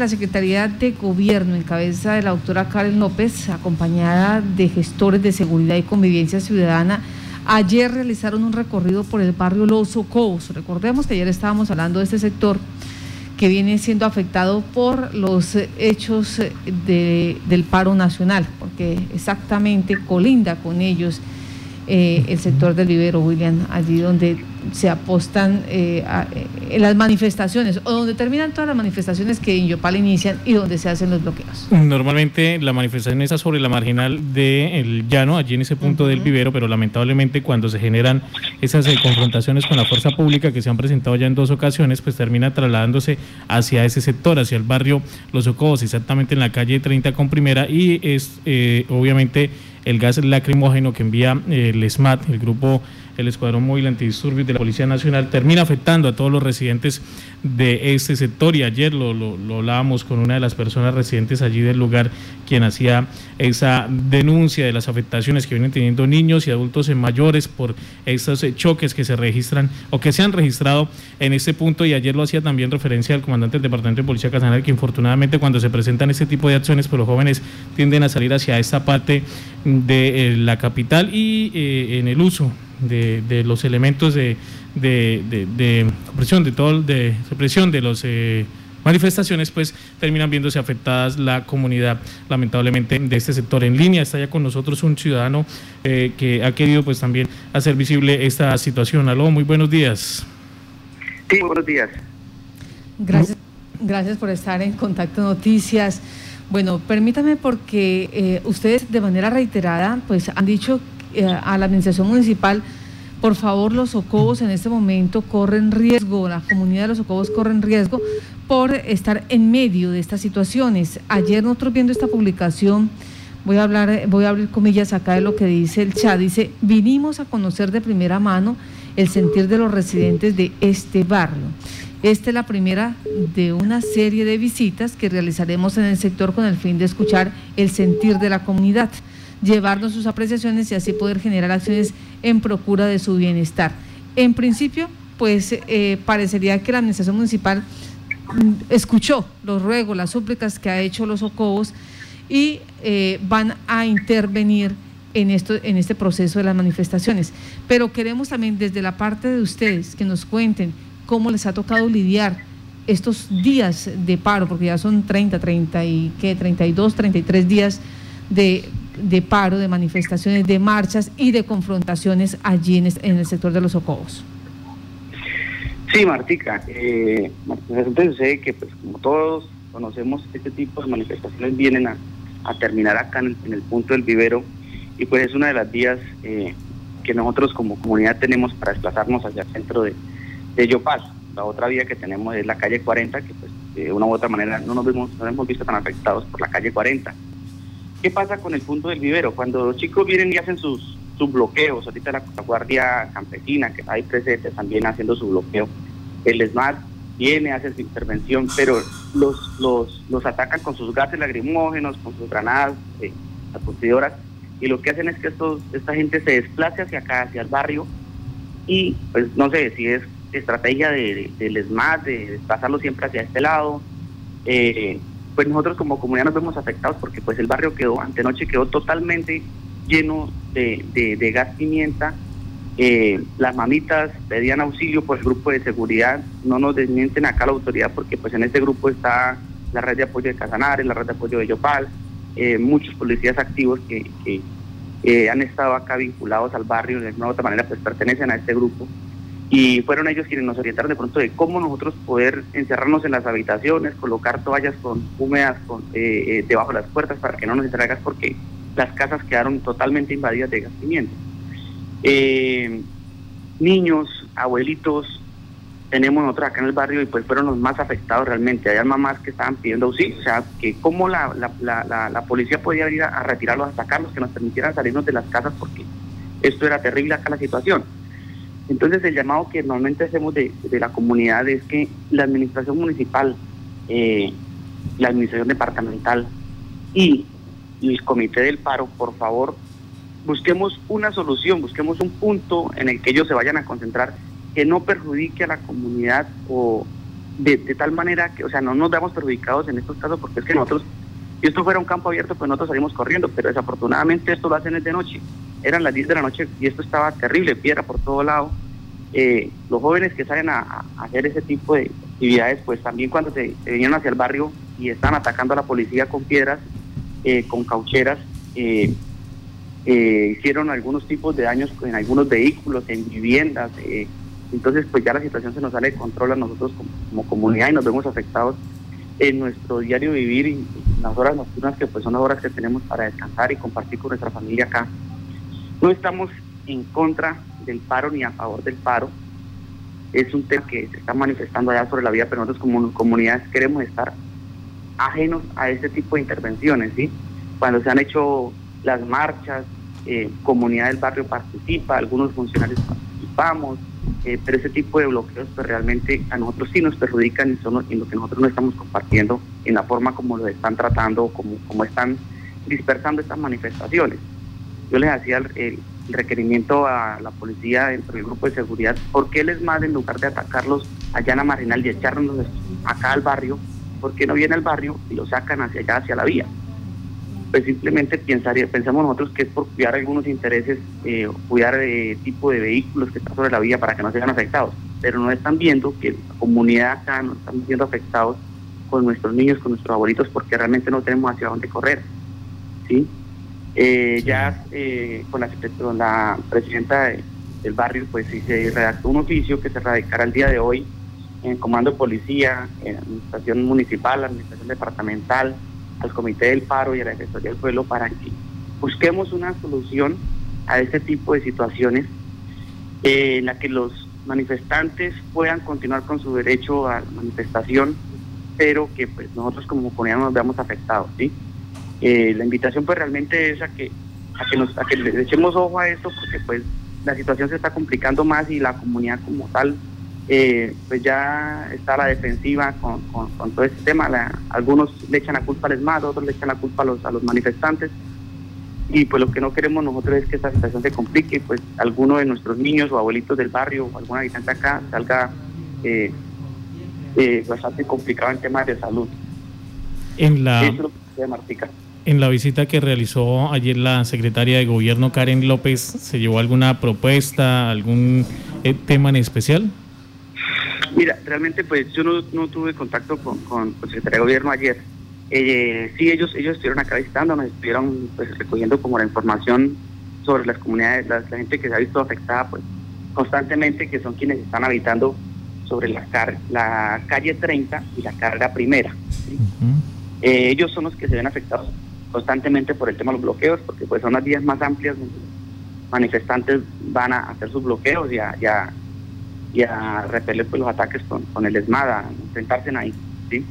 La Secretaría de Gobierno, en cabeza de la doctora Karen López, acompañada de gestores de seguridad y convivencia ciudadana, ayer realizaron un recorrido por el barrio Los Ocobos. Recordemos que ayer estábamos hablando de este sector que viene siendo afectado por los hechos del paro nacional, porque exactamente colinda con ellos eh, el sector del vivero, William, allí donde se apostan eh, eh, las manifestaciones o donde terminan todas las manifestaciones que en Yopal inician y donde se hacen los bloqueos. Normalmente la manifestación está sobre la marginal del llano, allí en ese punto del vivero, pero lamentablemente cuando se generan esas eh, confrontaciones con la fuerza pública que se han presentado ya en dos ocasiones, pues termina trasladándose hacia ese sector, hacia el barrio Los Ocobos, exactamente en la calle 30 con primera y es obviamente el gas lacrimógeno que envía el SMAT, el grupo el Escuadrón Móvil Antidisturbios de la Policía Nacional termina afectando a todos los residentes de este sector. Y ayer lo, lo, hablábamos con una de las personas residentes allí del lugar quien hacía esa denuncia de las afectaciones que vienen teniendo niños y adultos mayores por estos choques que se registran o que se han registrado en este punto. Y ayer lo hacía también referencia al comandante del Departamento de Policía Casanare que infortunadamente cuando se presentan este tipo de acciones pues los jóvenes tienden a salir hacia esta parte de eh, la capital y eh, en el uso de, los elementos de, de, de, represión, de todo, de represión de los eh, manifestaciones, pues terminan viéndose afectadas la comunidad, lamentablemente, de este sector. En línea está ya con nosotros un ciudadano eh, que ha querido pues también hacer visible esta situación. Aló, muy buenos días. Sí, buenos días. Gracias, gracias por estar en Contacto Noticias. Bueno, permítame porque eh, ustedes de manera reiterada pues han dicho eh, a la administración municipal, por favor, los socobos en este momento corren riesgo, la comunidad de los socobos corren riesgo por estar en medio de estas situaciones. Ayer nosotros viendo esta publicación, voy a hablar, voy a abrir comillas acá de lo que dice el chat, dice, vinimos a conocer de primera mano el sentir de los residentes de este barrio. Esta es la primera de una serie de visitas que realizaremos en el sector con el fin de escuchar el sentir de la comunidad llevarnos sus apreciaciones y así poder generar acciones en procura de su bienestar. En principio, pues eh, parecería que la administración municipal mm, escuchó los ruegos, las súplicas que ha hecho los Ocobos y eh, van a intervenir en, esto, en este proceso de las manifestaciones. Pero queremos también desde la parte de ustedes que nos cuenten cómo les ha tocado lidiar estos días de paro, porque ya son 30, 30 y qué, 32, 33 días de de paro, de manifestaciones, de marchas y de confrontaciones allí en, el sector de los Ocobos. Sí, Martica. Eh, que, pues, como todos conocemos, este tipo de manifestaciones vienen a, terminar acá en el, punto del vivero y pues es una de las vías eh, que nosotros como comunidad tenemos para desplazarnos hacia el centro de, de. La otra vía que tenemos es la calle 40, que pues de una u otra manera no nos, vemos, no nos hemos visto tan afectados por la calle 40. ¿Qué pasa con el punto del vivero? Cuando los chicos vienen y hacen sus, bloqueos, ahorita la, Guardia Campesina, que ahí presente, también haciendo su bloqueo, el SMART viene, hace su intervención, pero los, los, los atacan con sus gases lacrimógenos, con sus granadas, eh, y lo que hacen es que estos, esta gente se desplace hacia acá, hacia el barrio, y pues no sé si es estrategia de, del SMAT, de desplazarlo siempre hacia este lado, eh, pues nosotros como comunidad nos vemos afectados porque pues el barrio quedó, antenoche quedó totalmente lleno de, gas pimienta. Eh, las mamitas pedían auxilio por el grupo de seguridad, no nos desmienten acá la autoridad porque pues en este grupo está la red de apoyo de Casanares, la red de apoyo de Yopal, eh, muchos policías activos que, que han estado acá vinculados al barrio. De alguna u otra manera pues pertenecen a este grupo y fueron ellos quienes nos orientaron de pronto de cómo nosotros poder encerrarnos en las habitaciones, colocar toallas con húmedas con, eh, eh, debajo de las puertas para que no nos entrara gas porque las casas quedaron totalmente invadidas de gas pimienta. Eh, niños, abuelitos, tenemos nosotros acá en el barrio y pues fueron los más afectados realmente. Hay mamás que estaban pidiendo auxilio, o sea, que cómo la, la, la, policía podía ir a, a retirarlos, a sacarlos, que nos permitieran salirnos de las casas porque esto era terrible acá la situación. Entonces el llamado que normalmente hacemos de, la comunidad es que la administración municipal, eh, la administración departamental y, el comité del paro, por favor, busquemos una solución, busquemos un punto en el que ellos se vayan a concentrar que no perjudique a la comunidad o, de, tal manera que, o sea, no nos damos perjudicados en estos casos porque es que nosotros, si esto fuera un campo abierto, pues nosotros salimos corriendo, pero desafortunadamente esto lo hacen de noche. Eran las 10 de la noche y esto estaba terrible, piedra por todo lado. Eh, los jóvenes que salen a, hacer ese tipo de actividades, pues también cuando se, vinieron hacia el barrio y están atacando a la policía con piedras, eh, con caucheras, eh, hicieron algunos tipos de daños en algunos vehículos, en viviendas, entonces, pues ya la situación se nos sale de control a nosotros como, comunidad y nos vemos afectados en nuestro diario vivir y, en las horas nocturnas que pues son las horas que tenemos para descansar y compartir con nuestra familia acá. No estamos en contra del paro ni a favor del paro. Es un tema que se está manifestando allá sobre la vida, pero nosotros como comunidades queremos estar ajenos a este tipo de intervenciones, ¿sí? Cuando se han hecho las marchas, eh, comunidad del barrio participa, algunos funcionarios participamos, eh, pero ese tipo de bloqueos pues realmente a nosotros sí nos perjudican y son en lo que nosotros no estamos compartiendo en la forma como lo están tratando, como, como están dispersando estas manifestaciones. Yo les hacía el, requerimiento a la policía dentro del grupo de seguridad, ¿por qué les más en lugar de atacarlos allá en la marginal y echarnos acá al barrio, por qué no viene al barrio y lo sacan hacia allá, hacia la vía? pues simplemente pensaría, pensamos nosotros que es por cuidar algunos intereses, eh, cuidar eh, tipo de vehículos que están sobre la vía para que no sean afectados, pero no están viendo que la comunidad acá no están siendo afectados con nuestros niños, con nuestros abuelitos, porque realmente no tenemos hacia dónde correr. ¿sí? Eh, ya eh, con, la, la presidenta del barrio, pues sí se redactó un oficio que se radicará el día de hoy en Comando Policía, en Administración Municipal, Administración Departamental, al Comité del Paro y a la Defensoría del Pueblo para que busquemos una solución a este tipo de situaciones eh, en la que los manifestantes puedan continuar con su derecho a la manifestación, pero que pues nosotros como comunidad nos veamos afectados, ¿sí? Eh, la invitación pues realmente es a que a que nos a que le echemos ojo a esto porque pues la situación se está complicando más y la comunidad como tal eh, pues ya está la defensiva con, con, todo este tema. algunos le echan la culpa al ESMAD, otros le echan la culpa a los, a los manifestantes. Y pues lo que no queremos nosotros es que esta situación se complique, pues alguno de nuestros niños o abuelitos del barrio o algún habitante acá salga eh, eh, bastante complicado en temas de salud. En la... En la visita que realizó ayer la secretaria de Gobierno Karen López, ¿se llevó alguna propuesta, algún tema en especial? Mira, realmente pues yo no, tuve contacto con, con, el secretario de gobierno ayer. Eh, sí, ellos ellos estuvieron acá visitando, nos estuvieron pues, recogiendo como la información sobre las comunidades, la, gente que se ha visto afectada pues constantemente, que son quienes están habitando sobre la, la calle 30 y la carga primera. Eh, ellos son los que se ven afectados constantemente por el tema de los bloqueos, porque pues son las vías más amplias donde manifestantes van a hacer sus bloqueos y a, y a repeler pues, los ataques con, con el ESMAD, enfrentarse ahí. ¿sí?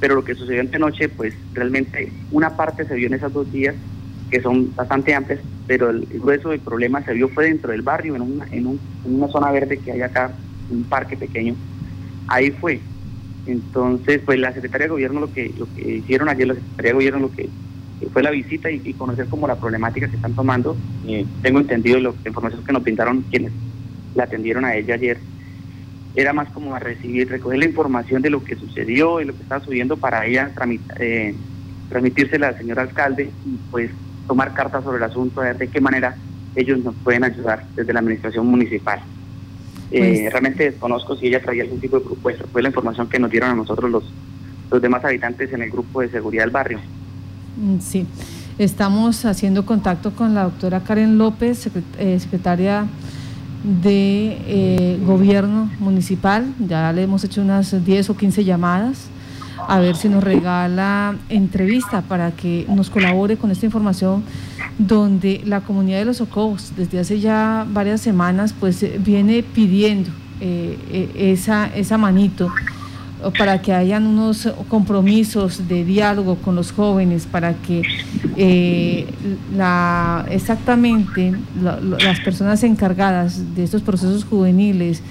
Pero lo que sucedió noche pues realmente una parte se vio en esos dos días, que son bastante amplias, pero el, grueso del problema se vio fue dentro del barrio, en una, en, un, en una zona verde que hay acá, un parque pequeño. Ahí fue. Entonces, pues la Secretaría de Gobierno lo que, lo que hicieron ayer, la Secretaría de Gobierno lo que fue la visita y, conocer como la problemática que están tomando. Eh, tengo entendido lo, la información que nos brindaron quienes la atendieron a ella ayer, era más como a recibir, recoger la información de lo que sucedió y lo que estaba subiendo para ella eh, transmitírsela al señor alcalde y pues tomar cartas sobre el asunto, de ver de qué manera ellos nos pueden ayudar desde la administración municipal. Eh, pues realmente desconozco si ella traía algún tipo de propuesta, fue la información que nos dieron a nosotros los, los demás habitantes en el grupo de seguridad del barrio. Mm, sí, estamos haciendo contacto con la doctora Karen López, eh, secretaria de eh, gobierno municipal. Ya le hemos hecho unas 10 o 15 llamadas a ver si nos regala entrevista para que nos colabore con esta información donde la comunidad de los Ocobos desde hace ya varias semanas pues viene pidiendo eh, eh, esa, esa manito para que hayan unos compromisos de diálogo con los jóvenes, para que eh, la, exactamente las personas encargadas de estos procesos juveniles,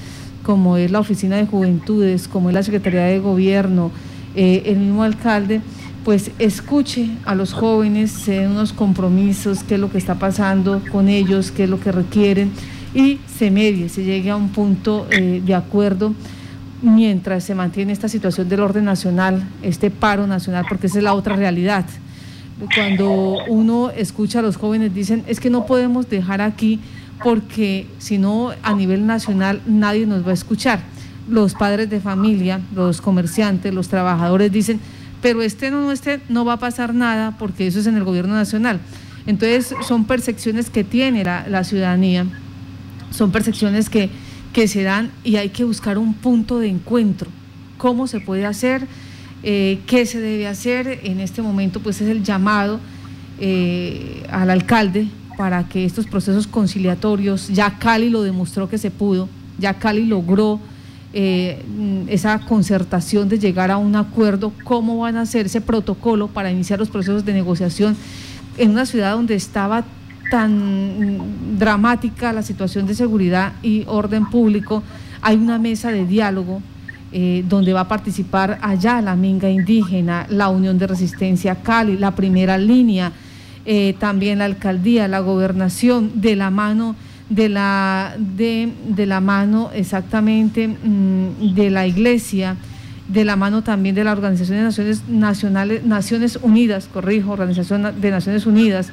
como es la Oficina de Juventudes, como es la Secretaría de Gobierno, eh, el mismo alcalde, pues escuche a los jóvenes, se den unos compromisos, qué es lo que está pasando con ellos, qué es lo que requieren y se medie, se llegue a un punto eh, de acuerdo mientras se mantiene esta situación del orden nacional, este paro nacional, porque esa es la otra realidad. Cuando uno escucha a los jóvenes dicen, es que no podemos dejar aquí porque si no a nivel nacional nadie nos va a escuchar. Los padres de familia, los comerciantes, los trabajadores dicen, pero este no, este no va a pasar nada porque eso es en el gobierno nacional. Entonces son percepciones que tiene la, ciudadanía, son percepciones que, que se dan y hay que buscar un punto de encuentro. ¿Cómo se puede hacer? Eh, ¿Qué se debe hacer? En este momento pues es el llamado eh, al alcalde para que estos procesos conciliatorios, ya Cali lo demostró que se pudo, ya Cali logró eh, esa concertación de llegar a un acuerdo, cómo van a hacer ese protocolo para iniciar los procesos de negociación en una ciudad donde estaba tan dramática la situación de seguridad y orden público, hay una mesa de diálogo eh, donde va a participar allá la Minga Indígena, la Unión de Resistencia Cali, la primera línea, eh, también la alcaldía, la gobernación, de la mano de la, de, de la mano exactamente mm, de la iglesia, de la mano también de la Organización de Naciones Nacionales, Naciones Unidas, corrijo, Organización de Naciones Unidas.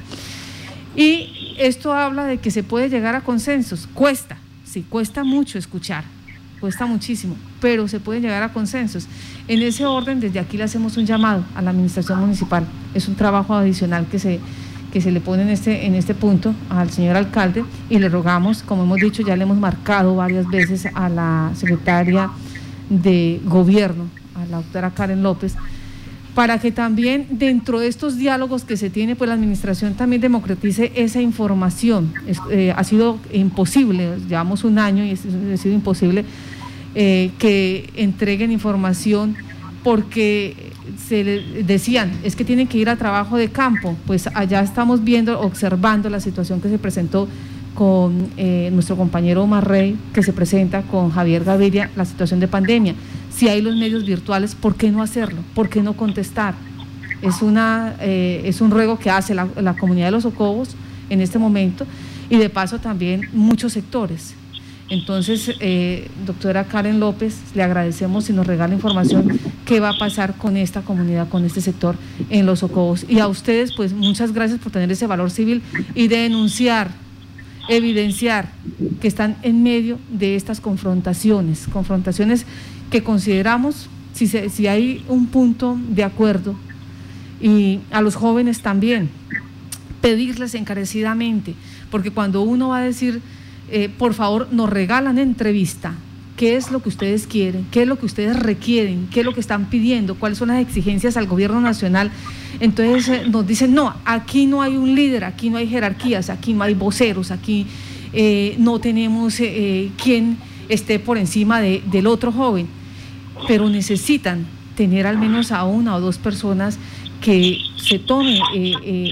Y esto habla de que se puede llegar a consensos. Cuesta, sí, cuesta mucho escuchar, cuesta muchísimo, pero se puede llegar a consensos. En ese orden, desde aquí le hacemos un llamado a la administración municipal. Es un trabajo adicional que se, que se le pone en este, en este punto al señor alcalde y le rogamos, como hemos dicho, ya le hemos marcado varias veces a la secretaria de gobierno, a la doctora Karen López, para que también dentro de estos diálogos que se tiene, pues la administración también democratice esa información. Eh, ha sido imposible, llevamos un año y ha sido imposible eh, que entreguen información porque se decían, es que tienen que ir a trabajo de campo, pues allá estamos viendo, observando la situación que se presentó con eh, nuestro compañero Omar Rey, que se presenta con Javier Gaviria, la situación de pandemia. Si hay los medios virtuales, ¿por qué no hacerlo? ¿Por qué no contestar? Es, una, eh, es un ruego que hace la, comunidad de los Ocobos en este momento y de paso también muchos sectores. Entonces, eh, doctora Karen López, le agradecemos si nos regala información qué va a pasar con esta comunidad, con este sector en los Ocobos. Y a ustedes, pues muchas gracias por tener ese valor civil y de denunciar, evidenciar que están en medio de estas confrontaciones, confrontaciones que consideramos, si, si hay un punto de acuerdo, y a los jóvenes también, pedirles encarecidamente, porque cuando uno va a decir eh, por favor, nos regalan entrevista. ¿Qué es lo que ustedes quieren? ¿Qué es lo que ustedes requieren? ¿Qué es lo que están pidiendo? ¿Cuáles son las exigencias al gobierno nacional? Entonces eh, nos dicen, no, aquí no hay un líder, aquí no hay jerarquías, aquí no hay voceros, aquí eh, no tenemos quien esté por encima del otro joven, pero necesitan tener al menos a una o dos personas que se tome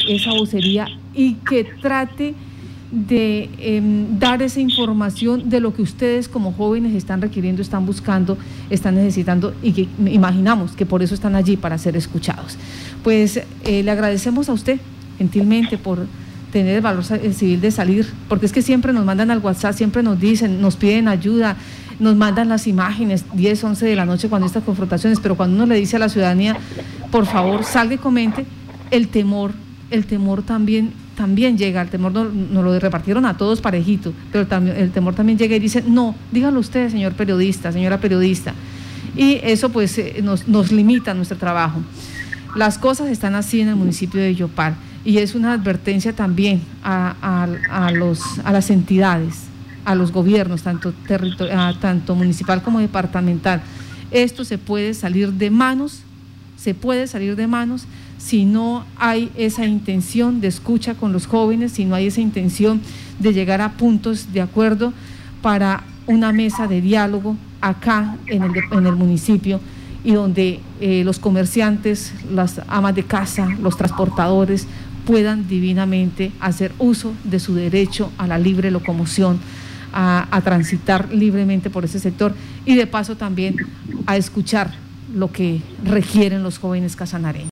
esa vocería y que trate de em, dar esa información de lo que ustedes como jóvenes están requiriendo, están buscando, están necesitando y que imaginamos que por eso están allí para ser escuchados. Pues eh, le agradecemos a usted gentilmente por tener el valor civil de salir, porque es que siempre nos mandan al WhatsApp, siempre nos dicen, nos piden ayuda, nos mandan las imágenes 10, 11 de la noche cuando estas confrontaciones, pero cuando uno le dice a la ciudadanía, por favor, salga y comente, el temor, el temor también también llega, el temor nos, lo repartieron a todos parejito, pero el, temor también llega y dice, no, dígalo usted, señor periodista, señora periodista. Y eso pues eh, nos, nos limita nuestro trabajo. Las cosas están así en el municipio de Yopal y es una advertencia también a, los, a las entidades, a los gobiernos, tanto, tanto municipal como departamental. Esto se puede salir de manos, se puede salir de manos si no hay esa intención de escucha con los jóvenes, si no hay esa intención de llegar a puntos de acuerdo para una mesa de diálogo acá en el, en el municipio y donde eh, los comerciantes, las amas de casa, los transportadores puedan divinamente hacer uso de su derecho a la libre locomoción, a, transitar libremente por ese sector y de paso también a escuchar lo que requieren los jóvenes casanareños.